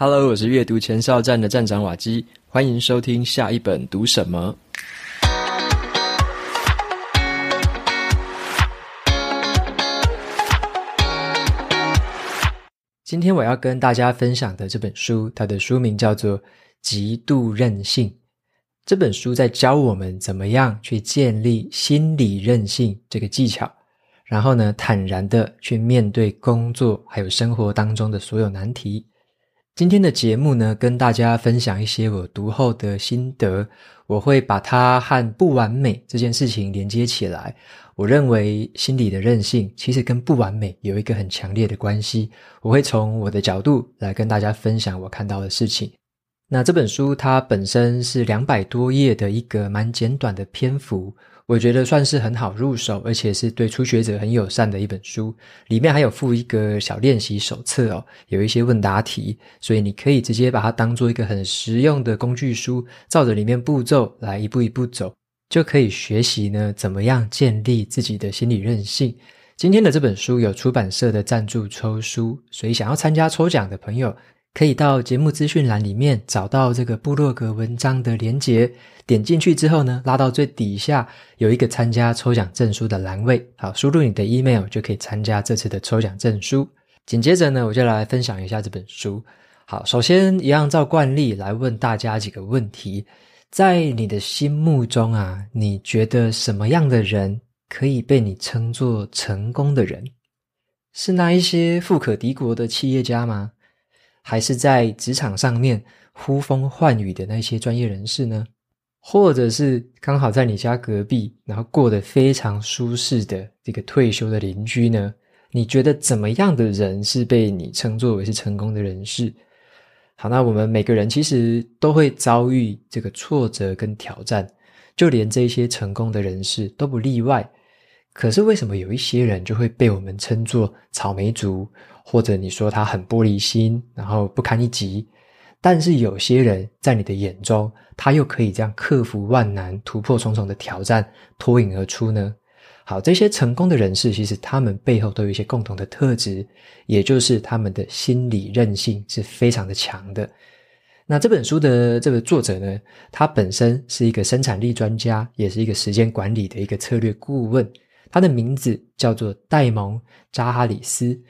Hello，我是阅读前哨站的站长瓦基，欢迎收听下一本读什么。今天我要跟大家分享的这本书，它的书名叫做《极度韧性》。这本书在教我们怎么样去建立心理韧性这个技巧，然后呢，坦然的去面对工作还有生活当中的所有难题。今天的节目呢，跟大家分享一些我读后的心得。我会把它和不完美这件事情连接起来。我认为心理的韧性其实跟不完美有一个很强烈的关系。我会从我的角度来跟大家分享我看到的事情。那这本书它本身是两百多页的一个蛮简短的篇幅。我觉得算是很好入手，而且是对初学者很友善的一本书。里面还有附一个小练习手册哦，有一些问答题，所以你可以直接把它当做一个很实用的工具书，照着里面步骤来一步一步走，就可以学习呢怎么样建立自己的心理韧性。今天的这本书有出版社的赞助抽书，所以想要参加抽奖的朋友，可以到节目资讯栏里面找到这个部落格文章的连结，点进去之后呢，拉到最底下有一个参加抽奖证书的栏位，好，输入你的 email 就可以参加这次的抽奖证书。紧接着呢，我就来分享一下这本书。好，首先一样照惯例来问大家几个问题，在你的心目中啊，你觉得什么样的人可以被你称作成功的人？是那一些富可敌国的企业家吗？还是在职场上面呼风唤雨的那些专业人士呢？或者是刚好在你家隔壁，然后过得非常舒适的这个退休的邻居呢？你觉得怎么样的人是被你称作为是成功的人士？好，那我们每个人其实都会遭遇这个挫折跟挑战，就连这些成功的人士都不例外。可是为什么有一些人就会被我们称作草莓族？或者你说他很玻璃心，然后不堪一击，但是有些人在你的眼中，他又可以这样克服万难，突破重重的挑战，脱颖而出呢？好，这些成功的人士，其实他们背后都有一些共同的特质，也就是他们的心理韧性是非常的强的。那这本书的这个作者呢，他本身是一个生产力专家，也是一个时间管理的一个策略顾问，他的名字叫做戴蒙·扎哈里斯。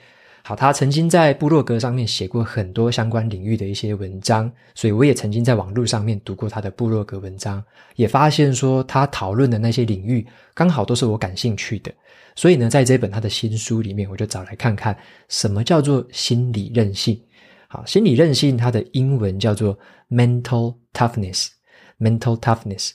好，他曾经在部落格上面写过很多相关领域的一些文章，所以我也曾经在网络上面读过他的部落格文章，也发现说他讨论的那些领域刚好都是我感兴趣的。所以呢，在这本他的新书里面，我就找来看看什么叫做心理韧性。好，心理韧性它的英文叫做 mental toughness，mental toughness。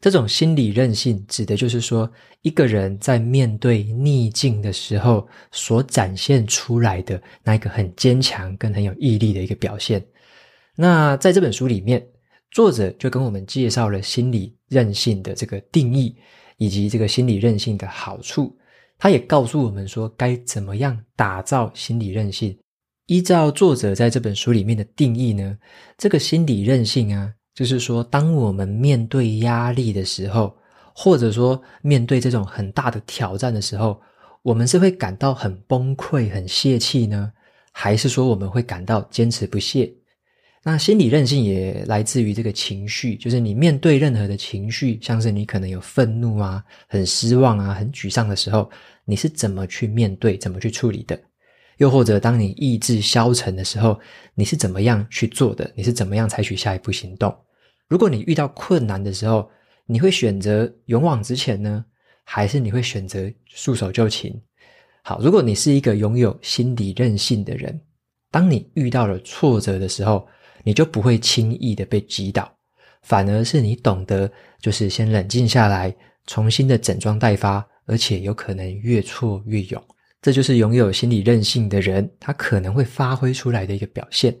这种心理韧性指的就是说，一个人在面对逆境的时候所展现出来的那一个很坚强跟很有毅力的一个表现。那在这本书里面，作者就跟我们介绍了心理韧性的这个定义，以及这个心理韧性的好处。他也告诉我们说，该怎么样打造心理韧性。依照作者在这本书里面的定义呢，这个心理韧性啊。就是说，当我们面对压力的时候，或者说面对这种很大的挑战的时候，我们是会感到很崩溃、很泄气呢，还是说我们会感到坚持不懈？那心理韧性也来自于这个情绪，就是你面对任何的情绪，像是你可能有愤怒啊、很失望啊、很沮丧的时候，你是怎么去面对、怎么去处理的？又或者当你意志消沉的时候，你是怎么样去做的？你是怎么样采取下一步行动？如果你遇到困难的时候，你会选择勇往直前呢，还是你会选择束手就擒？好，如果你是一个拥有心理韧性的人，当你遇到了挫折的时候，你就不会轻易的被击倒，反而是你懂得就是先冷静下来，重新的整装待发，而且有可能越挫越勇。这就是拥有心理韧性的人，他可能会发挥出来的一个表现。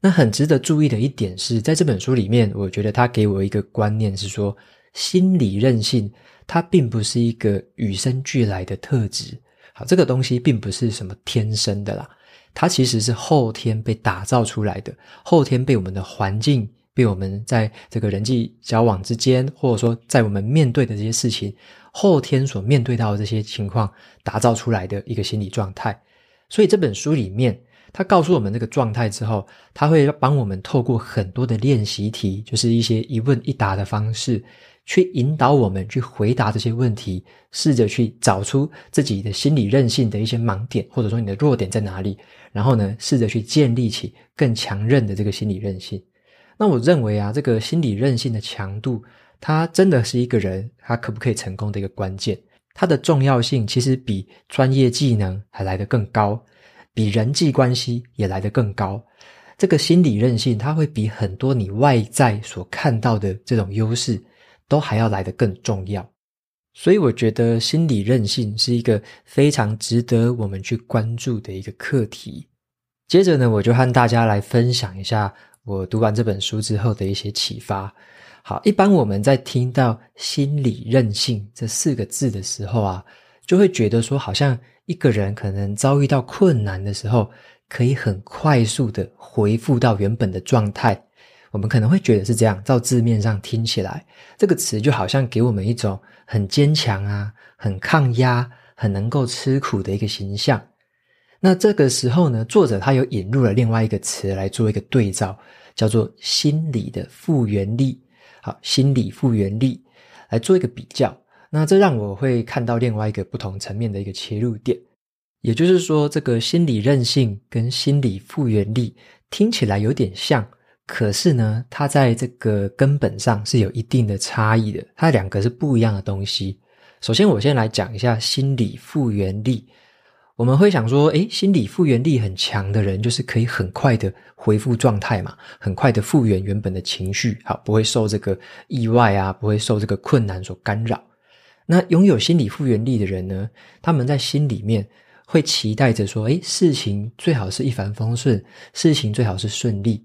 那很值得注意的一点是，在这本书里面，我觉得他给我一个观念是说，心理韧性它并不是一个与生俱来的特质。好，这个东西并不是什么天生的啦，它其实是后天被打造出来的，后天被我们的环境，被我们在这个人际交往之间，或者说在我们面对的这些事情，后天所面对到的这些情况，打造出来的一个心理状态。所以这本书里面。他告诉我们这个状态之后，他会帮我们透过很多的练习题，就是一些一问一答的方式，去引导我们去回答这些问题，试着去找出自己的心理韧性的一些盲点，或者说你的弱点在哪里，然后呢，试着去建立起更强韧的这个心理韧性。那我认为啊，这个心理韧性的强度，它真的是一个人他可不可以成功的一个关键。它的重要性其实比专业技能还来得更高。比人际关系也来得更高，这个心理韧性，它会比很多你外在所看到的这种优势，都还要来得更重要。所以我觉得心理韧性是一个非常值得我们去关注的一个课题。接着呢，我就和大家来分享一下我读完这本书之后的一些启发。好，一般我们在听到心理韧性这四个字的时候啊，就会觉得说好像。一个人可能遭遇到困难的时候，可以很快速的恢复到原本的状态。我们可能会觉得是这样，照字面上听起来，这个词就好像给我们一种很坚强啊、很抗压、很能够吃苦的一个形象。那这个时候呢，作者他有引入了另外一个词来做一个对照，叫做心理的复原力。好，心理复原力来做一个比较。那这让我会看到另外一个不同层面的一个切入点，也就是说，这个心理韧性跟心理复原力听起来有点像，可是呢，它在这个根本上是有一定的差异的，它两个是不一样的东西。首先，我先来讲一下心理复原力。我们会想说，诶，心理复原力很强的人，就是可以很快的恢复状态嘛，很快的复原原本的情绪，好，不会受这个意外啊，不会受这个困难所干扰。那拥有心理复原力的人呢，他们在心里面会期待着说：“诶，事情最好是一帆风顺，事情最好是顺利。”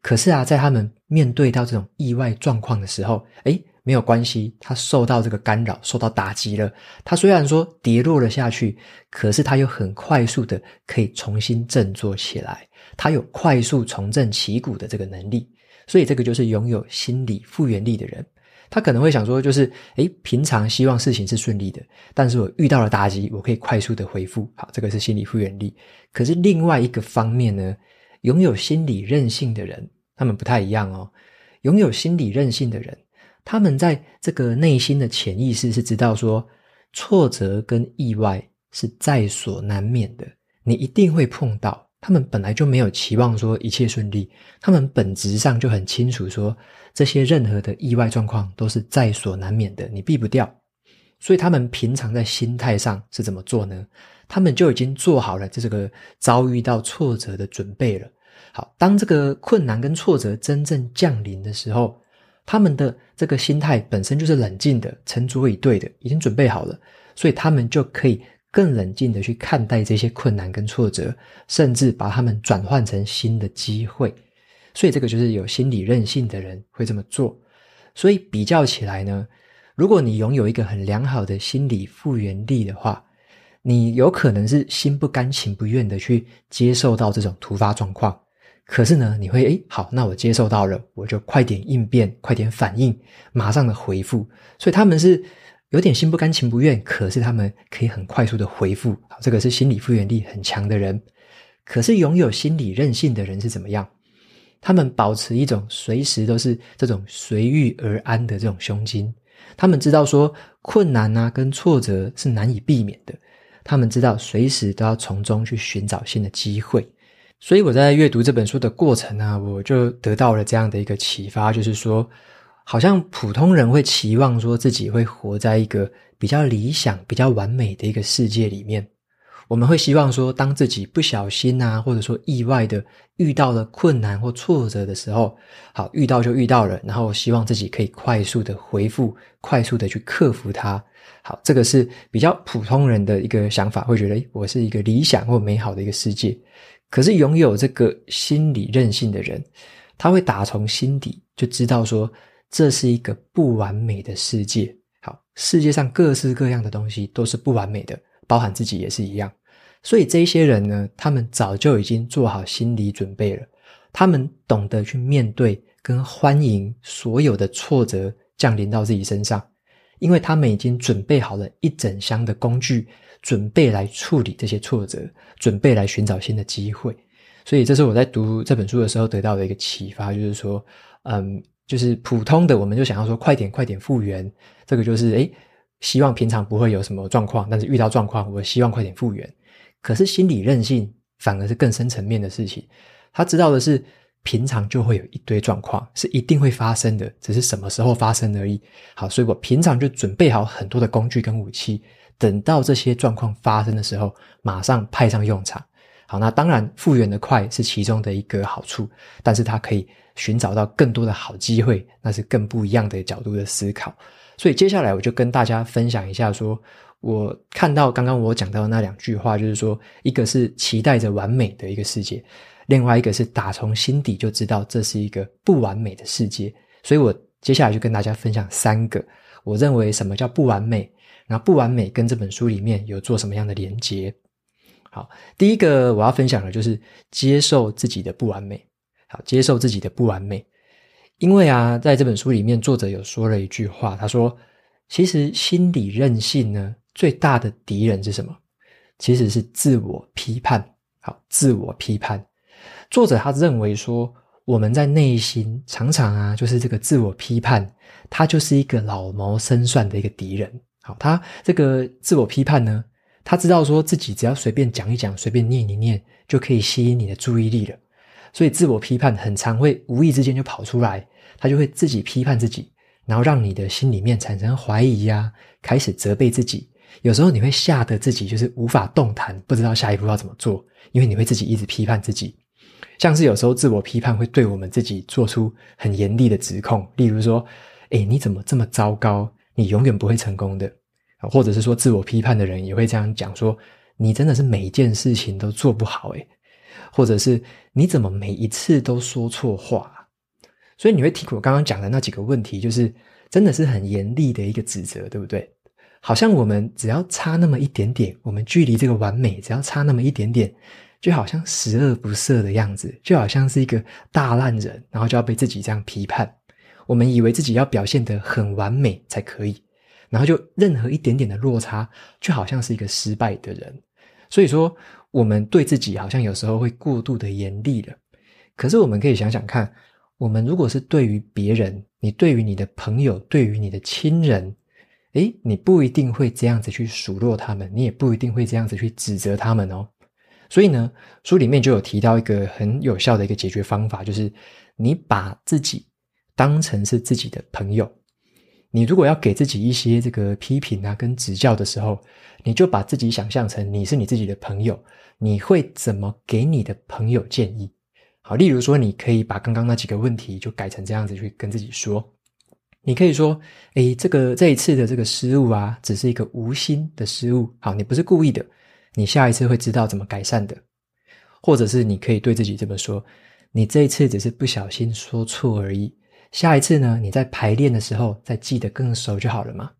可是啊，在他们面对到这种意外状况的时候，诶，没有关系，他受到这个干扰，受到打击了。他虽然说跌落了下去，可是他又很快速的可以重新振作起来。他有快速重振旗鼓的这个能力，所以这个就是拥有心理复原力的人。他可能会想说，就是，诶，平常希望事情是顺利的，但是我遇到了打击，我可以快速的恢复。好，这个是心理复原力。可是另外一个方面呢，拥有心理韧性的人，他们不太一样哦。拥有心理韧性的人，他们在这个内心的潜意识是知道说，挫折跟意外是在所难免的，你一定会碰到。他们本来就没有期望说一切顺利，他们本质上就很清楚说，这些任何的意外状况都是在所难免的，你避不掉。所以他们平常在心态上是怎么做呢？他们就已经做好了这个遭遇到挫折的准备了。好，当这个困难跟挫折真正降临的时候，他们的这个心态本身就是冷静的、沉着以对的，已经准备好了，所以他们就可以。更冷静的去看待这些困难跟挫折，甚至把他们转换成新的机会。所以这个就是有心理韧性的人会这么做。所以比较起来呢，如果你拥有一个很良好的心理复原力的话，你有可能是心不甘情不愿的去接受到这种突发状况。可是呢，你会诶，好，那我接受到了，我就快点应变，快点反应，马上的回复。所以他们是。有点心不甘情不愿，可是他们可以很快速的回复。好，这个是心理复原力很强的人。可是拥有心理韧性的人是怎么样？他们保持一种随时都是这种随遇而安的这种胸襟。他们知道说困难啊跟挫折是难以避免的。他们知道随时都要从中去寻找新的机会。所以我在阅读这本书的过程啊，我就得到了这样的一个启发，就是说。好像普通人会期望说自己会活在一个比较理想、比较完美的一个世界里面。我们会希望说，当自己不小心啊，或者说意外的遇到了困难或挫折的时候，好，遇到就遇到了，然后希望自己可以快速的回复，快速的去克服它。好，这个是比较普通人的一个想法，会觉得，诶，我是一个理想或美好的一个世界。可是拥有这个心理韧性的人，他会打从心底就知道说。这是一个不完美的世界。好，世界上各式各样的东西都是不完美的，包含自己也是一样。所以这些人呢，他们早就已经做好心理准备了。他们懂得去面对跟欢迎所有的挫折降临到自己身上，因为他们已经准备好了一整箱的工具，准备来处理这些挫折，准备来寻找新的机会。所以这是我在读这本书的时候得到的一个启发，就是说，嗯，就是普通的我们就想要说快点快点复原，这个就是诶，希望平常不会有什么状况，但是遇到状况，我希望快点复原。可是心理韧性反而是更深层面的事情，他知道的是。平常就会有一堆状况是一定会发生的，只是什么时候发生而已。好，所以我平常就准备好很多的工具跟武器，等到这些状况发生的时候，马上派上用场。好，那当然复原的快是其中的一个好处，但是它可以寻找到更多的好机会，那是更不一样的角度的思考。所以接下来我就跟大家分享一下说，我看到刚刚我讲到的那两句话，就是说，一个是期待着完美的一个世界。另外一个是打从心底就知道这是一个不完美的世界，所以我接下来就跟大家分享三个我认为什么叫不完美，然后不完美跟这本书里面有做什么样的连结。好，第一个我要分享的就是接受自己的不完美。好，接受自己的不完美，因为啊，在这本书里面作者有说了一句话，他说，其实心理韧性呢，最大的敌人是什么？其实是自我批判。好，自我批判。作者他认为说，我们在内心常常啊，就是这个自我批判，他就是一个老谋深算的一个敌人。好，他这个自我批判呢，他知道说自己只要随便讲一讲，随便念一念，就可以吸引你的注意力了。所以自我批判很常会无意之间就跑出来，他就会自己批判自己，然后让你的心里面产生怀疑呀，开始责备自己。有时候你会吓得自己就是无法动弹，不知道下一步要怎么做，因为你会自己一直批判自己。像是有时候自我批判会对我们自己做出很严厉的指控，例如说：“诶，你怎么这么糟糕？你永远不会成功的。”或者是说，自我批判的人也会这样讲说：“你真的是每一件事情都做不好。”诶，或者是你怎么每一次都说错话？所以你会提我刚刚讲的那几个问题，就是真的是很严厉的一个指责，对不对？好像我们只要差那么一点点，我们距离这个完美只要差那么一点点。就好像十恶不赦的样子，就好像是一个大烂人，然后就要被自己这样批判。我们以为自己要表现得很完美才可以，然后就任何一点点的落差，就好像是一个失败的人。所以说，我们对自己好像有时候会过度的严厉了。可是我们可以想想看，我们如果是对于别人，你对于你的朋友，对于你的亲人，诶，你不一定会这样子去数落他们，你也不一定会这样子去指责他们哦。所以呢，书里面就有提到一个很有效的一个解决方法，就是你把自己当成是自己的朋友。你如果要给自己一些这个批评啊跟指教的时候，你就把自己想象成你是你自己的朋友，你会怎么给你的朋友建议？好，例如说，你可以把刚刚那几个问题就改成这样子去跟自己说。你可以说：“诶，这个这一次的这个失误啊，只是一个无心的失误。好，你不是故意的。”你下一次会知道怎么改善的，或者是你可以对自己这么说：你这一次只是不小心说错而已，下一次呢，你在排练的时候再记得更熟就好了嘛。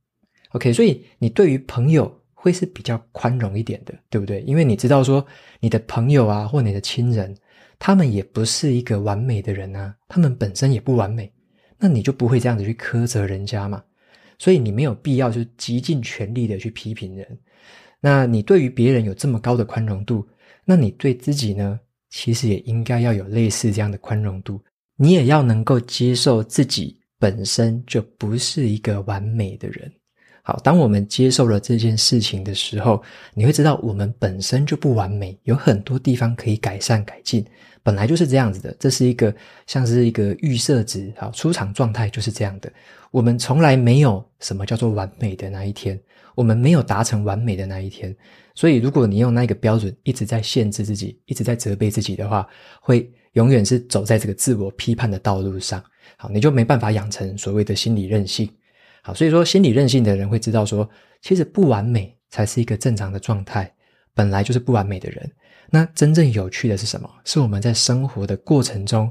OK，所以你对于朋友会是比较宽容一点的，对不对？因为你知道说你的朋友啊，或你的亲人，他们也不是一个完美的人啊，他们本身也不完美，那你就不会这样子去苛责人家嘛。所以你没有必要就极尽全力的去批评人。那你对于别人有这么高的宽容度，那你对自己呢？其实也应该要有类似这样的宽容度。你也要能够接受自己本身就不是一个完美的人。好，当我们接受了这件事情的时候，你会知道我们本身就不完美，有很多地方可以改善改进。本来就是这样子的，这是一个像是一个预设值，好，出厂状态就是这样的。我们从来没有什么叫做完美的那一天。我们没有达成完美的那一天，所以如果你用那个标准一直在限制自己，一直在责备自己的话，会永远是走在这个自我批判的道路上。好，你就没办法养成所谓的心理韧性。好，所以说心理韧性的人会知道说，其实不完美才是一个正常的状态，本来就是不完美的人。那真正有趣的是什么？是我们在生活的过程中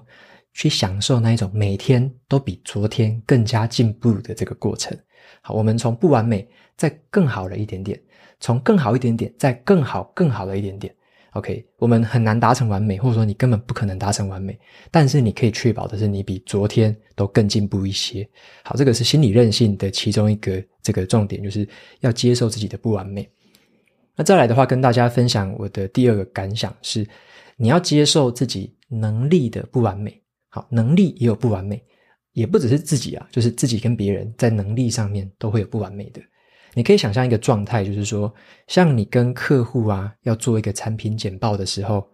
去享受那一种每天都比昨天更加进步的这个过程。好，我们从不完美再更好了一点点，从更好一点点再更好更好了一点点。OK，我们很难达成完美，或者说你根本不可能达成完美，但是你可以确保的是你比昨天都更进步一些。好，这个是心理韧性的其中一个这个重点，就是要接受自己的不完美。那再来的话，跟大家分享我的第二个感想是，你要接受自己能力的不完美。好，能力也有不完美，也不只是自己啊，就是自己跟别人在能力上面都会有不完美的。你可以想象一个状态，就是说，像你跟客户啊要做一个产品简报的时候，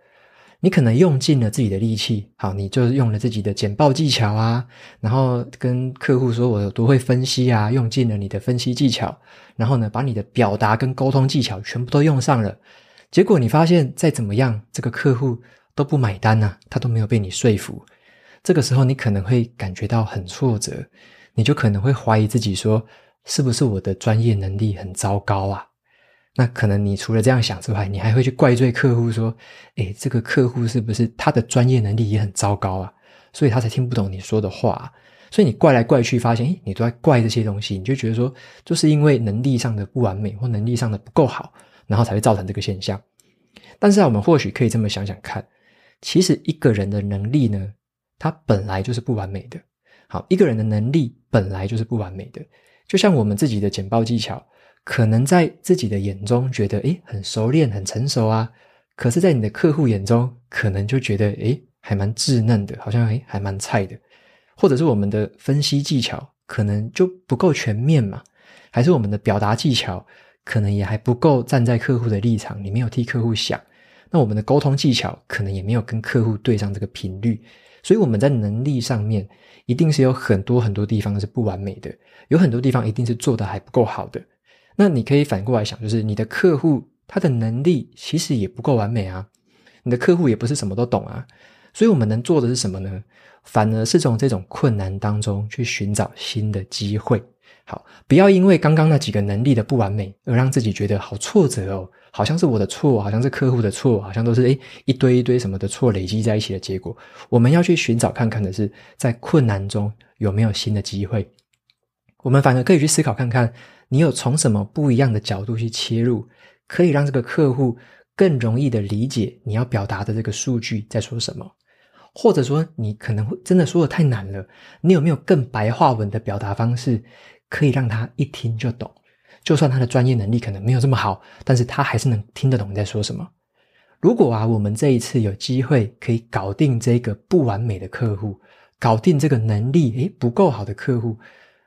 你可能用尽了自己的力气，好，你就用了自己的简报技巧啊，然后跟客户说我有多会分析啊，用尽了你的分析技巧，然后呢，把你的表达跟沟通技巧全部都用上了，结果你发现再怎么样，这个客户都不买单啊，他都没有被你说服，这个时候你可能会感觉到很挫折，你就可能会怀疑自己说，是不是我的专业能力很糟糕啊？那可能你除了这样想之外，你还会去怪罪客户说：“诶，这个客户是不是他的专业能力也很糟糕啊？所以他才听不懂你说的话。”所以你怪来怪去，发现诶，你都在怪这些东西，你就觉得说，就是因为能力上的不完美或能力上的不够好，然后才会造成这个现象。但是啊，我们或许可以这么想想看，其实一个人的能力呢，他本来就是不完美的。好，一个人的能力本来就是不完美的。就像我们自己的简报技巧，可能在自己的眼中觉得诶很熟练、很成熟啊，可是，在你的客户眼中，可能就觉得诶还蛮稚嫩的，好像诶还蛮菜的，或者是我们的分析技巧可能就不够全面嘛，还是我们的表达技巧可能也还不够站在客户的立场，你没有替客户想，那我们的沟通技巧可能也没有跟客户对上这个频率，所以我们在能力上面。一定是有很多很多地方是不完美的，有很多地方一定是做得还不够好的。那你可以反过来想，就是你的客户他的能力其实也不够完美啊，你的客户也不是什么都懂啊。所以我们能做的是什么呢？反而是从这种困难当中去寻找新的机会。好，不要因为刚刚那几个能力的不完美而让自己觉得好挫折哦。好像是我的错，好像是客户的错，好像都是诶一堆一堆什么的错累积在一起的结果。我们要去寻找看看的是，在困难中有没有新的机会。我们反而可以去思考看看，你有从什么不一样的角度去切入，可以让这个客户更容易的理解你要表达的这个数据在说什么，或者说你可能会真的说的太难了，你有没有更白话文的表达方式，可以让他一听就懂？就算他的专业能力可能没有这么好，但是他还是能听得懂你在说什么。如果啊，我们这一次有机会可以搞定这个不完美的客户，搞定这个能力诶不够好的客户，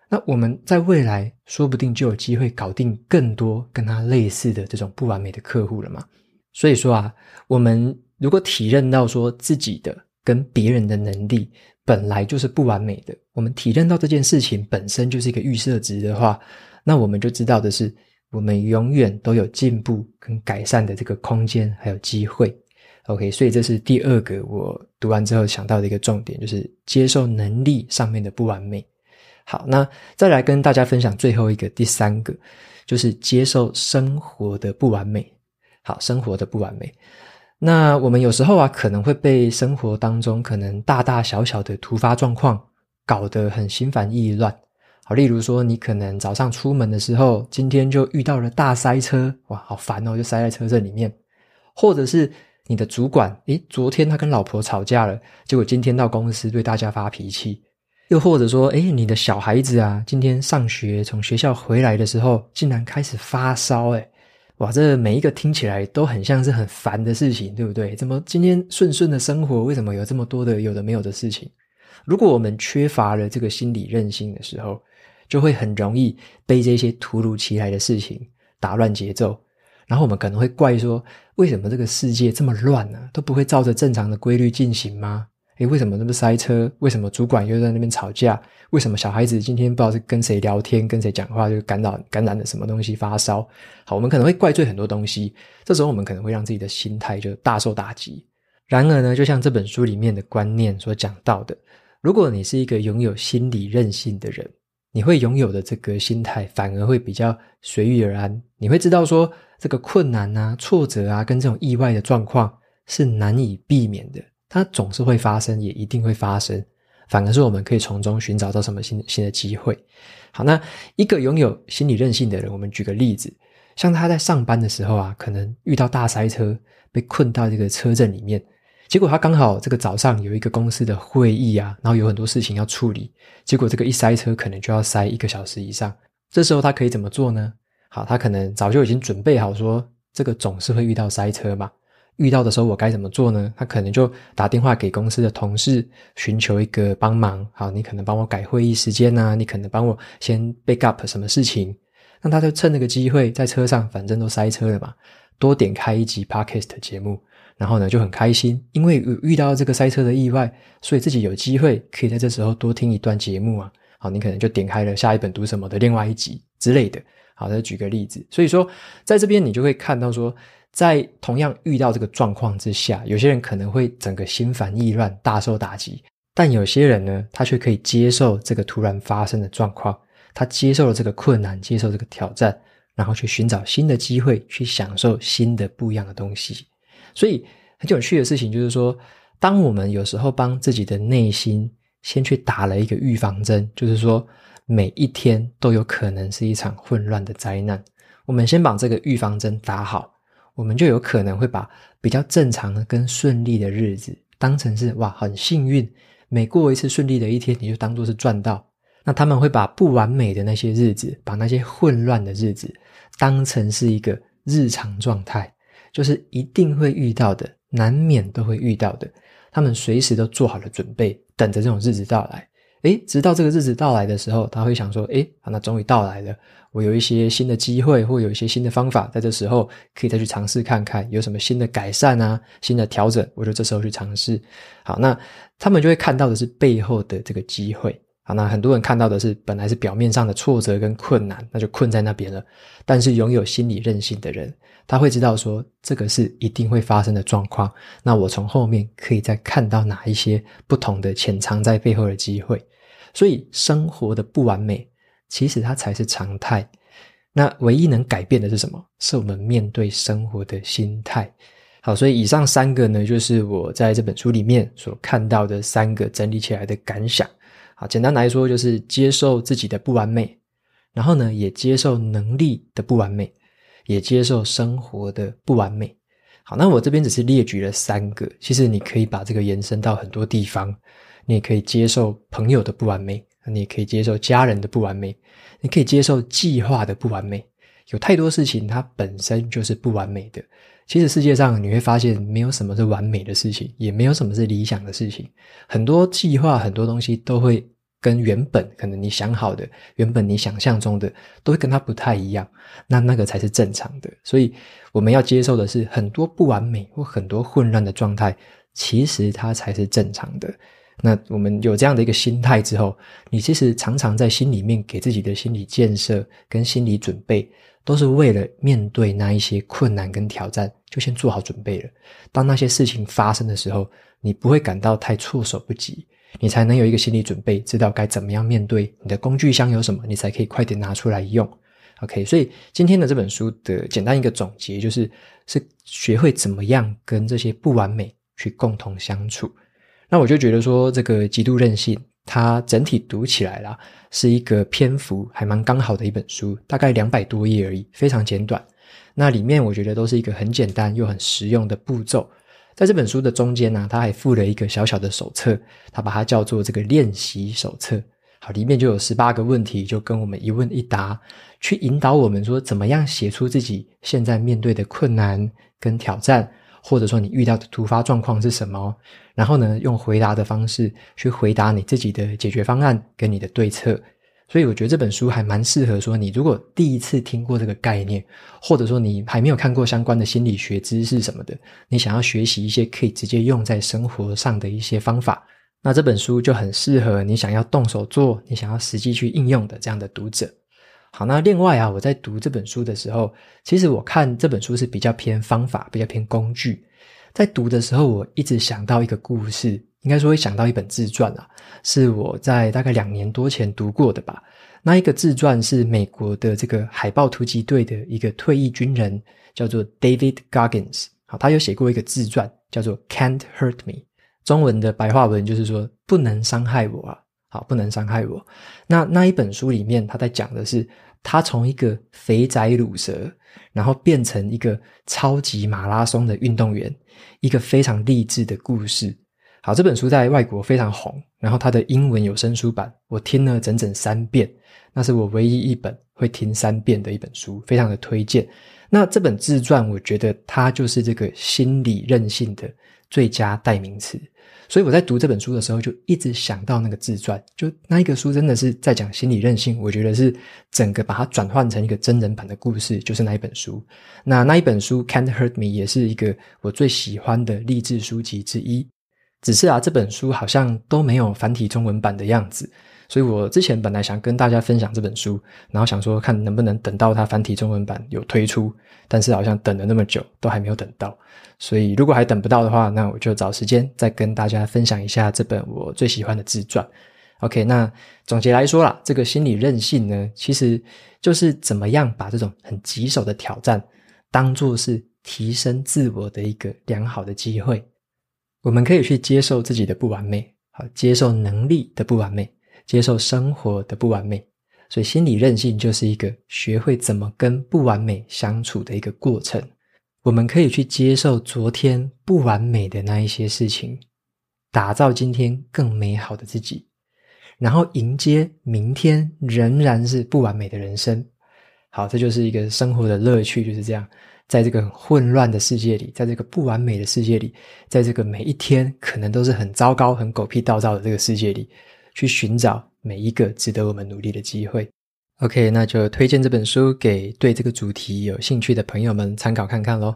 那我们在未来说不定就有机会搞定更多跟他类似的这种不完美的客户了嘛。所以说啊，我们如果体认到说自己的跟别人的能力本来就是不完美的，我们体认到这件事情本身就是一个预设值的话。那我们就知道的是，我们永远都有进步跟改善的这个空间，还有机会。OK，所以这是第二个我读完之后想到的一个重点，就是接受能力上面的不完美。好，那再来跟大家分享最后一个，第三个，就是接受生活的不完美。好，生活的不完美。那我们有时候啊，可能会被生活当中可能大大小小的突发状况搞得很心烦意乱。好，例如说，你可能早上出门的时候，今天就遇到了大塞车，哇，好烦哦，就塞在车阵里面。或者是你的主管，诶，昨天他跟老婆吵架了，结果今天到公司对大家发脾气。又或者说，诶，你的小孩子啊，今天上学从学校回来的时候，竟然开始发烧，诶，哇，这每一个听起来都很像是很烦的事情，对不对？怎么今天顺顺的生活，为什么有这么多的有的没有的事情？如果我们缺乏了这个心理韧性的时候，就会很容易被这些突如其来的事情打乱节奏，然后我们可能会怪说：为什么这个世界这么乱呢？都不会照着正常的规律进行吗？诶，为什么那么塞车？为什么主管又在那边吵架？为什么小孩子今天不知道是跟谁聊天、跟谁讲话就感染感染了什么东西发烧？好，我们可能会怪罪很多东西，这时候我们可能会让自己的心态就大受打击。然而呢，就像这本书里面的观念所讲到的，如果你是一个拥有心理韧性的人，你会拥有的这个心态，反而会比较随遇而安。你会知道说，这个困难啊、挫折啊，跟这种意外的状况是难以避免的，它总是会发生，也一定会发生。反而是我们可以从中寻找到什么新新的机会。好，那一个拥有心理韧性的人，我们举个例子，像他在上班的时候啊，可能遇到大塞车，被困到这个车阵里面。结果他刚好这个早上有一个公司的会议啊，然后有很多事情要处理。结果这个一塞车，可能就要塞一个小时以上。这时候他可以怎么做呢？好，他可能早就已经准备好说，这个总是会遇到塞车嘛。遇到的时候我该怎么做呢？他可能就打电话给公司的同事，寻求一个帮忙。好，你可能帮我改会议时间呐、你可能帮我先 backup 什么事情。那他就趁这个机会在车上，反正都塞车了嘛，多点开一集 podcast 节目，然后呢就很开心，因为遇到这个塞车的意外，所以自己有机会可以在这时候多听一段节目啊。好，你可能就点开了下一本读什么的另外一集之类的。好，再举个例子，所以说在这边你就会看到说，在同样遇到这个状况之下，有些人可能会整个心烦意乱，大受打击，但有些人呢，他却可以接受这个突然发生的状况。他接受了这个困难，接受这个挑战，然后去寻找新的机会，去享受新的不一样的东西。所以很有趣的事情就是说，当我们有时候帮自己的内心先去打了一个预防针，就是说每一天都有可能是一场混乱的灾难。我们先把这个预防针打好，我们就有可能会把比较正常的跟顺利的日子当成是哇，很幸运，每过一次顺利的一天，你就当做是赚到。那他们会把不完美的那些日子，把那些混乱的日子，当成是一个日常状态，就是一定会遇到的，难免都会遇到的。他们随时都做好了准备，等着这种日子到来。诶，直到这个日子到来的时候，他会想说：诶，那终于到来了，我有一些新的机会，或有一些新的方法，在这时候可以再去尝试看看，有什么新的改善啊，新的调整，我就这时候去尝试。好，那他们就会看到的是背后的这个机会。好，那很多人看到的是本来是表面上的挫折跟困难，那就困在那边了。但是拥有心理韧性的人，他会知道说这个是一定会发生的状况。那我从后面可以再看到哪一些不同的潜藏在背后的机会。所以生活的不完美，其实它才是常态。那唯一能改变的是什么？是我们面对生活的心态。好，所以以上三个呢，就是我在这本书里面所看到的三个整理起来的感想。好，简单来说就是接受自己的不完美，然后呢，也接受能力的不完美，也接受生活的不完美。好，那我这边只是列举了三个，其实你可以把这个延伸到很多地方。你也可以接受朋友的不完美，你也可以接受家人的不完美，你可以接受计划的不完美。有太多事情它本身就是不完美的。其实世界上你会发现，没有什么是完美的事情，也没有什么是理想的事情。很多计划，很多东西都会跟原本可能你想好的、原本你想象中的，都会跟它不太一样。那那个才是正常的。所以我们要接受的是，很多不完美或很多混乱的状态，其实它才是正常的。那我们有这样的一个心态之后，你其实常常在心里面给自己的心理建设跟心理准备。都是为了面对那一些困难跟挑战，就先做好准备了。当那些事情发生的时候，你不会感到太措手不及，你才能有一个心理准备，知道该怎么样面对。你的工具箱有什么，你才可以快点拿出来用。OK，所以今天的这本书的简单一个总结就是：是学会怎么样跟这些不完美去共同相处。那我就觉得说，这个极度任性。它整体读起来啦，是一个篇幅还蛮刚好的一本书，大概两百多页而已，非常简短。那里面我觉得都是一个很简单又很实用的步骤。在这本书的中间呢、它还附了一个小小的手册，它把它叫做这个练习手册。好，里面就有十八个问题，就跟我们一问一答，去引导我们说怎么样写出自己现在面对的困难跟挑战。或者说你遇到的突发状况是什么？然后呢，用回答的方式去回答你自己的解决方案跟你的对策。所以我觉得这本书还蛮适合说，你如果第一次听过这个概念，或者说你还没有看过相关的心理学知识什么的，你想要学习一些可以直接用在生活上的一些方法，那这本书就很适合你想要动手做、你想要实际去应用的这样的读者。好，那另外啊，我在读这本书的时候，其实我看这本书是比较偏方法，比较偏工具。在读的时候，我一直想到一个故事，应该说会想到一本自传啊，是我在大概两年多前读过的吧。那一个自传是美国的这个海豹突击队的一个退役军人，叫做 David Goggins。好，他有写过一个自传，叫做 Can't Hurt Me。中文的白话文就是说不能伤害我啊。好，不能伤害我。那那一本书里面，他在讲的是他从一个肥宅鲁蛇，然后变成一个超级马拉松的运动员，一个非常励志的故事。好，这本书在外国非常红，然后它的英文有声书版，我听了整整三遍，那是我唯一一本会听三遍的一本书，非常的推荐。那这本自传，我觉得它就是这个心理韧性的最佳代名词。所以我在读这本书的时候，就一直想到那个自传，就那一个书真的是在讲心理韧性。我觉得是整个把它转换成一个真人版的故事，就是那一本书。那那一本书《Can't Hurt Me》也是一个我最喜欢的励志书籍之一。只是啊，这本书好像都没有繁体中文版的样子。所以我之前本来想跟大家分享这本书，然后想说看能不能等到它繁体中文版有推出，但是好像等了那么久都还没有等到。所以如果还等不到的话，那我就找时间再跟大家分享一下这本我最喜欢的自传。OK，那总结来说啦，这个心理韧性呢，其实就是怎么样把这种很棘手的挑战当作是提升自我的一个良好的机会。我们可以去接受自己的不完美，好，接受能力的不完美。接受生活的不完美，所以心理韧性就是一个学会怎么跟不完美相处的一个过程。我们可以去接受昨天不完美的那一些事情，打造今天更美好的自己，然后迎接明天仍然是不完美的人生。好，这就是一个生活的乐趣，就是这样，在这个混乱的世界里，在这个不完美的世界里，在这个每一天可能都是很糟糕、很狗屁倒灶的这个世界里。去寻找每一个值得我们努力的机会。OK，那就推荐这本书给对这个主题有兴趣的朋友们参考看看喽。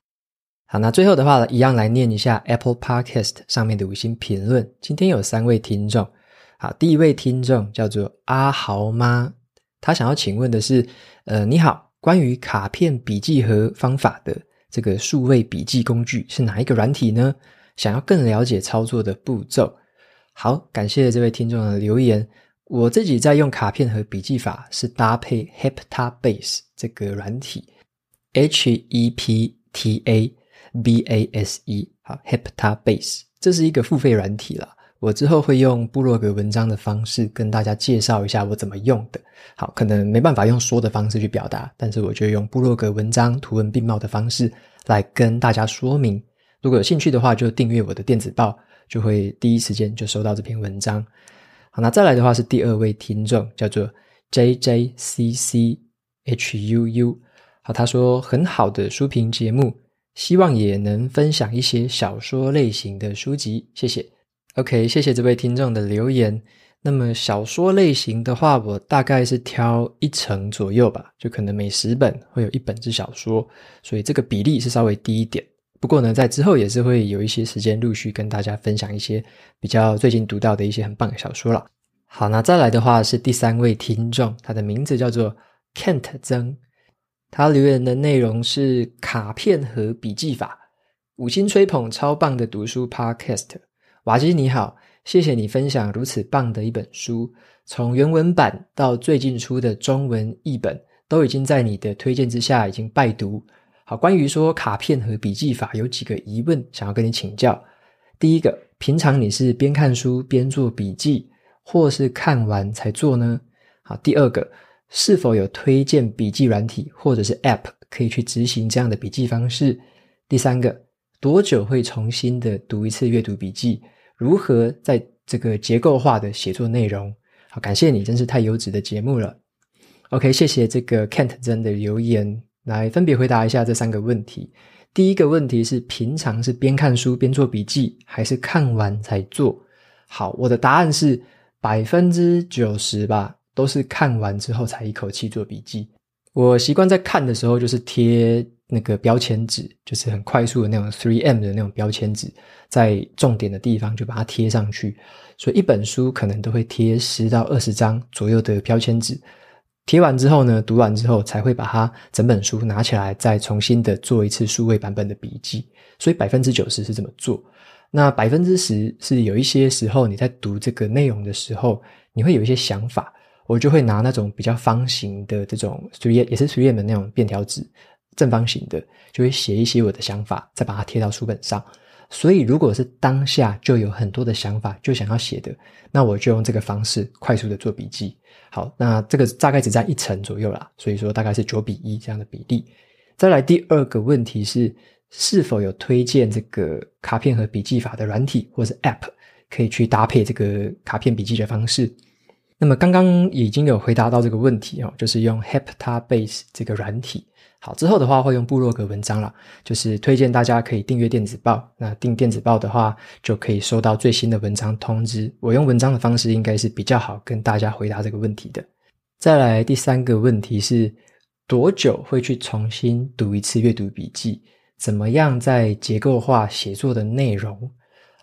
好，那最后的话呢，一样来念一下 Apple Podcast 上面的五星评论。今天有三位听众，好，第一位听众叫做阿豪妈，他想要请问的是，呃，你好，关于卡片笔记盒方法的这个数位笔记工具是哪一个软体呢？想要更了解操作的步骤。好，感谢这位听众的留言。我自己在用卡片和笔记法是搭配 Heptabase 这个软体，H E P T A B A S E。好，Heptabase 这是一个付费软体啦。我之后会用部落格文章的方式跟大家介绍一下我怎么用的。好，可能没办法用说的方式去表达，但是我就用部落格文章图文并茂的方式来跟大家说明。如果有兴趣的话，就订阅我的电子报。就会第一时间就收到这篇文章。好，那再来的话是第二位听众，叫做 J J C C H U U。好，他说很好的书评节目，希望也能分享一些小说类型的书籍，谢谢。OK，谢谢这位听众的留言。那么小说类型的话，我大概是挑一成左右吧，就可能每十本会有一本是小说，所以这个比例是稍微低一点。不过呢，在之后也是会有一些时间陆续跟大家分享一些比较最近读到的一些很棒的小说了。好，那再来的话是第三位听众，他的名字叫做 Kent 曾，他留言的内容是卡片和笔记法，五星吹捧超棒的读书 Podcast。瓦基你好，谢谢你分享如此棒的一本书，从原文版到最近出的中文译本，都已经在你的推荐之下已经拜读。好，关于说卡片和笔记法，有几个疑问想要跟你请教。第一个，平常你是边看书边做笔记，或是看完才做呢？好，第二个，是否有推荐笔记软体或者是 App 可以去执行这样的笔记方式？第三个，多久会重新的读一次阅读笔记？如何在这个结构化的写作内容？好，感谢你，真是太优质的节目了。OK，谢谢这个 Kent 真的留言。来分别回答一下这三个问题。第一个问题是：平常是边看书边做笔记，还是看完才做？好，我的答案是百分之九十吧，都是看完之后才一口气做笔记。我习惯在看的时候就是贴那个标签纸，就是很快速的那种 three m 的那种标签纸，在重点的地方就把它贴上去。所以一本书可能都会贴十到二十张左右的标签纸。贴完之后呢，读完之后才会把它整本书拿起来，再重新的做一次数位版本的笔记。所以百分之九十是这么做。那百分之十是有一些时候你在读这个内容的时候，你会有一些想法，我就会拿那种比较方形的这种 3M 也是 3M 的那种便条纸，正方形的，就会写一些我的想法，再把它贴到书本上。所以，如果是当下就有很多的想法，就想要写的，那我就用这个方式快速的做笔记。好，那这个大概只占一成左右啦，所以说大概是九比一这样的比例。再来第二个问题是，是否有推荐这个卡片和笔记法的软体或是 App，可以去搭配这个卡片笔记的方式？那么刚刚已经有回答到这个问题哦，就是用 Heptabase 这个软体。好，之后的话会用部落格文章啦，就是推荐大家可以订阅电子报。那订电子报的话，就可以收到最新的文章通知。我用文章的方式应该是比较好跟大家回答这个问题的。再来第三个问题是，多久会去重新读一次阅读笔记？怎么样在结构化写作的内容？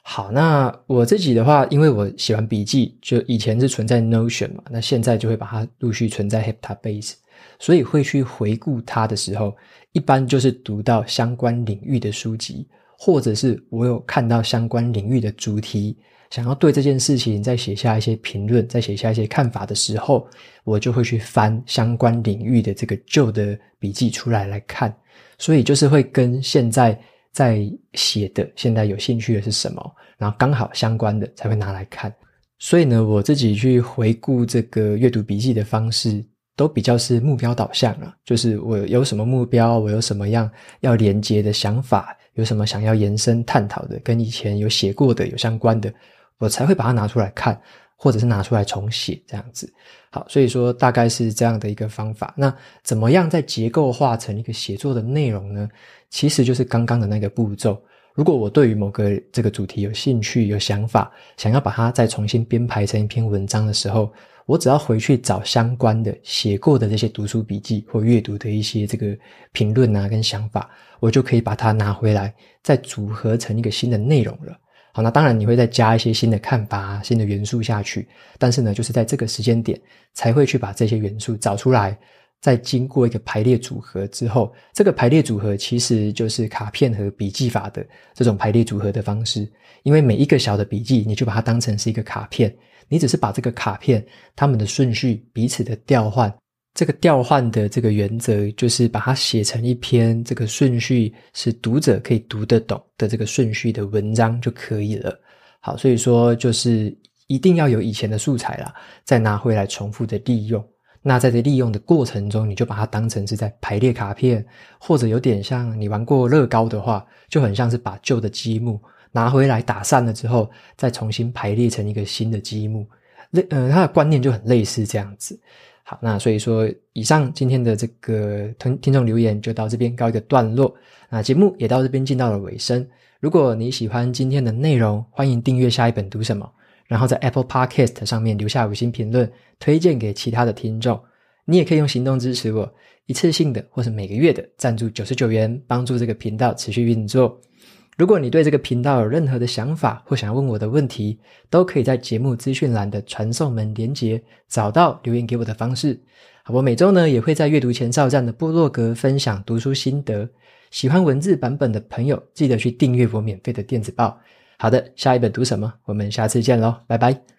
好，那我自己的话，因为我写完笔记，就以前是存在 Notion 嘛，那现在就会把它陆续存在 Heptabase，所以会去回顾它的时候，一般就是读到相关领域的书籍，或者是我有看到相关领域的主题，想要对这件事情再写下一些评论，再写下一些看法的时候，我就会去翻相关领域的这个旧的笔记出来来看，所以就是会跟现在。在写的，现在有兴趣的是什么？然后刚好相关的才会拿来看。所以呢，我自己去回顾这个阅读笔记的方式，都比较是目标导向了。就是我有什么目标，我有什么样要连接的想法，有什么想要延伸探讨的，跟以前有写过的有相关的，我才会把它拿出来看。或者是拿出来重写这样子，好，所以说大概是这样的一个方法。那怎么样在结构化成一个写作的内容呢？其实就是刚刚的那个步骤。如果我对于某个这个主题有兴趣、有想法，想要把它再重新编排成一篇文章的时候，我只要回去找相关的写过的这些读书笔记或阅读的一些这个评论啊跟想法，我就可以把它拿回来，再组合成一个新的内容了。好，那当然你会再加一些新的看法、新的元素下去，但是呢，就是在这个时间点才会去把这些元素找出来，再经过一个排列组合之后，这个排列组合其实就是卡片和笔记法的这种排列组合的方式。因为每一个小的笔记，你就把它当成是一个卡片，你只是把这个卡片它们的顺序彼此的调换。这个调换的这个原则，就是把它写成一篇这个顺序是读者可以读得懂的这个顺序的文章就可以了。好，所以说就是一定要有以前的素材啦，再拿回来重复的利用。那在这利用的过程中，你就把它当成是在排列卡片，或者有点像你玩过乐高的话，就很像是把旧的积木拿回来打散了之后，再重新排列成一个新的积木。类，呃，它的观念就很类似这样子。好，那所以说，以上今天的这个听听众留言就到这边告一个段落。那节目也到这边进到了尾声。如果你喜欢今天的内容，欢迎订阅下一本读什么，然后在 Apple Podcast 上面留下五星评论，推荐给其他的听众。你也可以用行动支持我，一次性的或是每个月的赞助九十九元，帮助这个频道持续运作。如果你对这个频道有任何的想法或想要问我的问题，都可以在节目资讯栏的传送门连接找到留言给我的方式。好，我每周呢也会在阅读前哨站的部落格分享读书心得，喜欢文字版本的朋友记得去订阅我免费的电子报。好的，下一本读什么？我们下次见喽，拜拜。